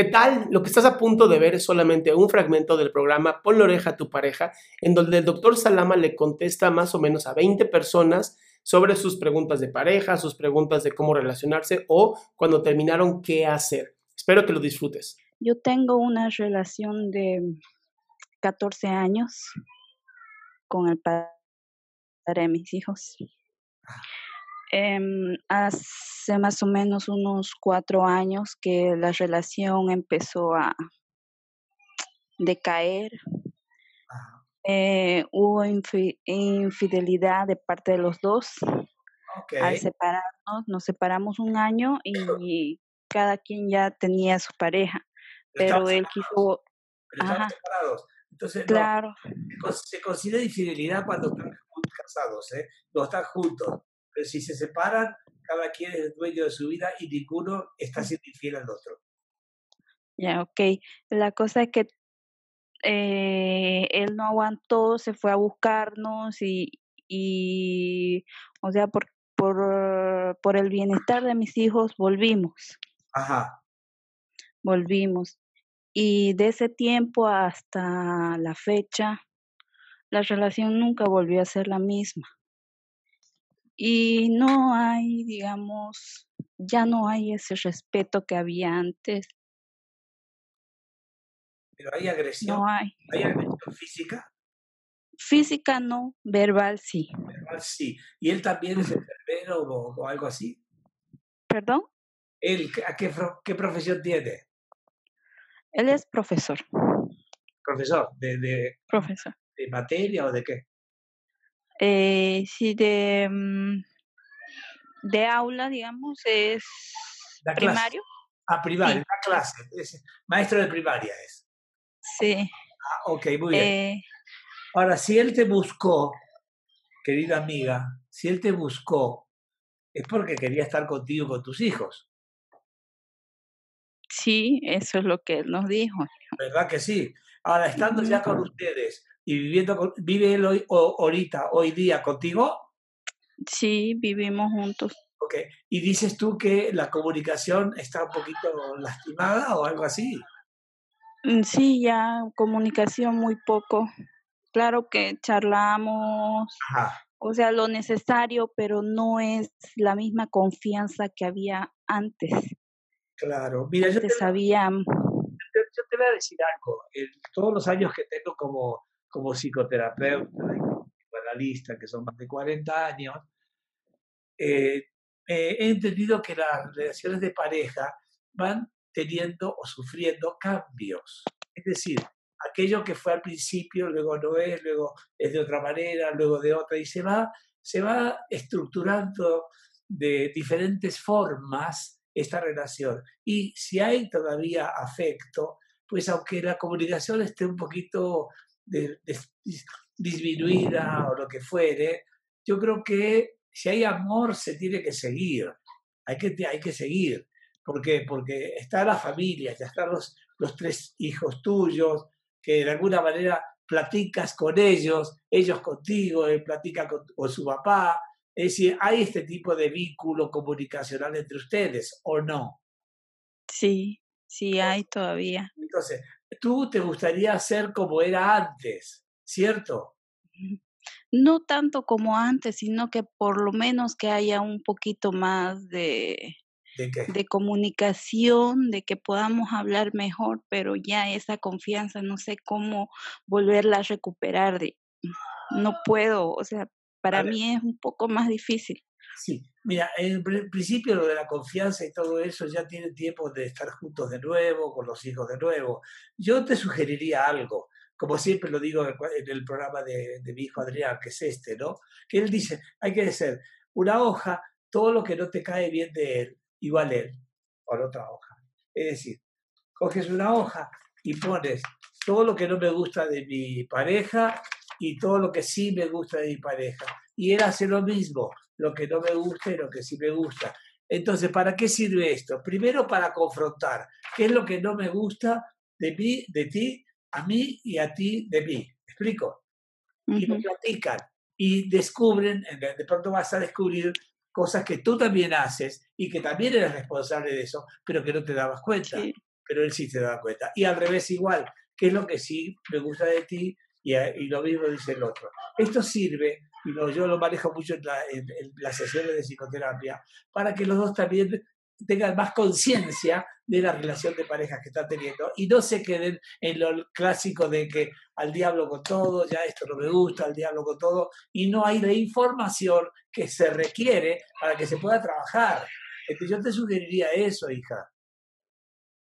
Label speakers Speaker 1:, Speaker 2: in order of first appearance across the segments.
Speaker 1: ¿Qué tal? Lo que estás a punto de ver es solamente un fragmento del programa Pon la oreja a tu pareja, en donde el doctor Salama le contesta más o menos a 20 personas sobre sus preguntas de pareja, sus preguntas de cómo relacionarse o cuando terminaron qué hacer. Espero que lo disfrutes.
Speaker 2: Yo tengo una relación de 14 años con el padre de mis hijos. Em, hace más o menos unos cuatro años que la relación empezó a decaer. Eh, hubo infidelidad de parte de los dos. Al separarnos, nos separamos un año y cada quien ya tenía su pareja, pero, él quiso...
Speaker 3: separados. Entonces, claro. se considera infidelidad cuando están casados, ¿eh? no están juntos. Pero si se separan, cada quien es dueño de su vida y ninguno está siendo infiel al otro.
Speaker 2: Ya, ok. La cosa es que eh, él no aguantó, se fue a buscarnos y, y o sea, por, por, por el bienestar de mis hijos volvimos.
Speaker 3: Ajá.
Speaker 2: Volvimos. Y de ese tiempo hasta la fecha, la relación nunca volvió a ser la misma y no hay, digamos, ya no hay ese respeto que había antes.
Speaker 3: Pero hay agresión.
Speaker 2: No hay.
Speaker 3: ¿Hay agresión física?
Speaker 2: Física no, verbal sí.
Speaker 3: Verbal sí. ¿Y él también es enfermero o, algo así?
Speaker 2: ¿Perdón?
Speaker 3: ¿Él a qué, qué, profesión tiene?
Speaker 2: Él es profesor.
Speaker 3: ¿Profesor? ¿De, de,
Speaker 2: profesor.
Speaker 3: ¿De materia o de qué?
Speaker 2: Eh, sí, de, mm, de aula, digamos, es primario.
Speaker 3: Ah, primario, la clase. maestro de primaria es.
Speaker 2: Sí.
Speaker 3: Ah, ok, muy bien.
Speaker 2: Eh
Speaker 3: Ahora, si él te buscó, querida amiga, si él te buscó, es porque quería estar contigo con tus hijos.
Speaker 2: Sí, eso es lo que él nos dijo.
Speaker 3: ¿Verdad que sí? Ahora, estando ya con ustedes, y viviendo vive él hoy, ahorita, hoy día contigo?
Speaker 2: Sí, vivimos juntos.
Speaker 3: Ok, ¿y dices tú que la comunicación está un poquito lastimada o algo así?
Speaker 2: Mm, sí, ya comunicación muy poco. Claro que charlamos, o sea, lo necesario, pero no es la misma confianza que había antes.
Speaker 3: Claro, mira, yo te,
Speaker 2: sabía...
Speaker 3: yo te voy a decir algo. En todos los años que tengo como como psicoterapeuta y como analista, que son más de 40 años, eh, he entendido que las relaciones de pareja van teniendo o sufriendo cambios. Es decir, aquello que fue al principio, luego no es, luego es de otra manera, luego de otra, y se va, se va estructurando de diferentes formas esta relación. Y si hay todavía afecto, pues aunque la comunicación esté un poquito disminuida o lo que fuere, yo creo que si hay amor se tiene que seguir, hay que, hay que seguir. ¿Por qué? Porque está la familia, ya están los, los tres hijos tuyos, que de alguna manera platicas con ellos, ellos contigo, él platica con, con su papá. Es decir, ¿hay este tipo de vínculo comunicacional entre ustedes o no?
Speaker 2: Sí, sí hay todavía.
Speaker 3: Entonces, tú te gustaría ser como era antes, ¿cierto?
Speaker 2: No tanto como antes, sino que por lo menos que haya un poquito más de,
Speaker 3: ¿De,
Speaker 2: comunicación, de que podamos hablar mejor, pero ya esa confianza no sé cómo volverla a recuperar. De, no puedo, o sea, para mí es un poco más difícil.
Speaker 3: Sí, mira, en principio lo de la confianza y todo eso ya tiene tiempo de estar juntos de nuevo, con los hijos de nuevo. Yo te sugeriría algo, como siempre lo digo en el programa de, mi hijo Adrián, que es este, ¿no? Que él dice, hay que hacer una hoja, todo lo que no te cae bien de él, igual él, por otra hoja. Es decir, coges una hoja y pones todo lo que no me gusta de mi pareja y todo lo que sí me gusta de mi pareja. Y él hace lo mismo, lo que no me gusta y lo que sí me gusta. Entonces, ¿para qué sirve esto? Primero para confrontar qué es lo que no me gusta de mí, de ti, a mí y a ti de mí. explico? Y lo platican y descubren, de pronto vas a descubrir cosas que tú también haces y que también eres responsable de eso, pero que no te dabas cuenta. pero él sí se da cuenta. Y al revés igual, ¿qué es lo que sí me gusta de ti? Y, y lo mismo dice el otro. Esto sirve, y yo lo manejo mucho en, en las sesiones de psicoterapia, para que los dos también tengan más conciencia de la relación de parejas que están teniendo y no se queden en lo clásico de que al diablo con todo, ya esto no me gusta, al diablo con todo, y no hay la información que se requiere para que se pueda trabajar. Entonces yo te sugeriría eso, hija.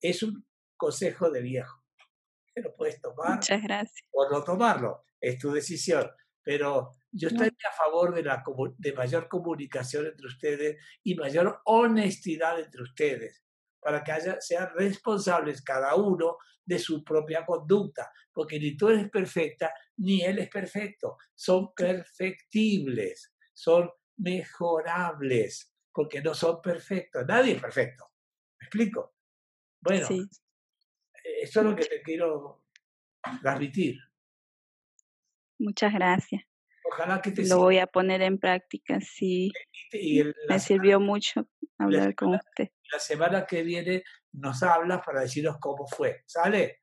Speaker 3: Es un consejo de viejo. Que lo puedes tomar
Speaker 2: Muchas gracias.
Speaker 3: o no tomarlo, es tu decisión. Pero yo estaría a favor de, la, de mayor comunicación entre ustedes y mayor honestidad entre ustedes, para que haya, sean responsables cada uno de su propia conducta, porque ni tú eres perfecta, ni él es perfecto. Son perfectibles, son mejorables, porque no son perfectos. Nadie es perfecto. ¿Me explico? Bueno, eso es lo que te quiero transmitir.
Speaker 2: Muchas gracias.
Speaker 3: Ojalá que te
Speaker 2: Lo voy a poner en práctica, sí.
Speaker 3: Y
Speaker 2: Me sirvió mucho hablar con usted.
Speaker 3: La semana que viene nos hablas para decirnos cómo fue. ¿Sale?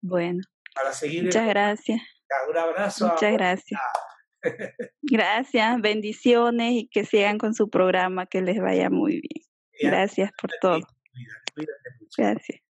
Speaker 2: Bueno.
Speaker 3: Para seguir.
Speaker 2: Muchas gracias.
Speaker 3: Un abrazo.
Speaker 2: Muchas gracias. Gracias, bendiciones y que sigan con su programa, que les vaya muy bien. Gracias por todo. Gracias.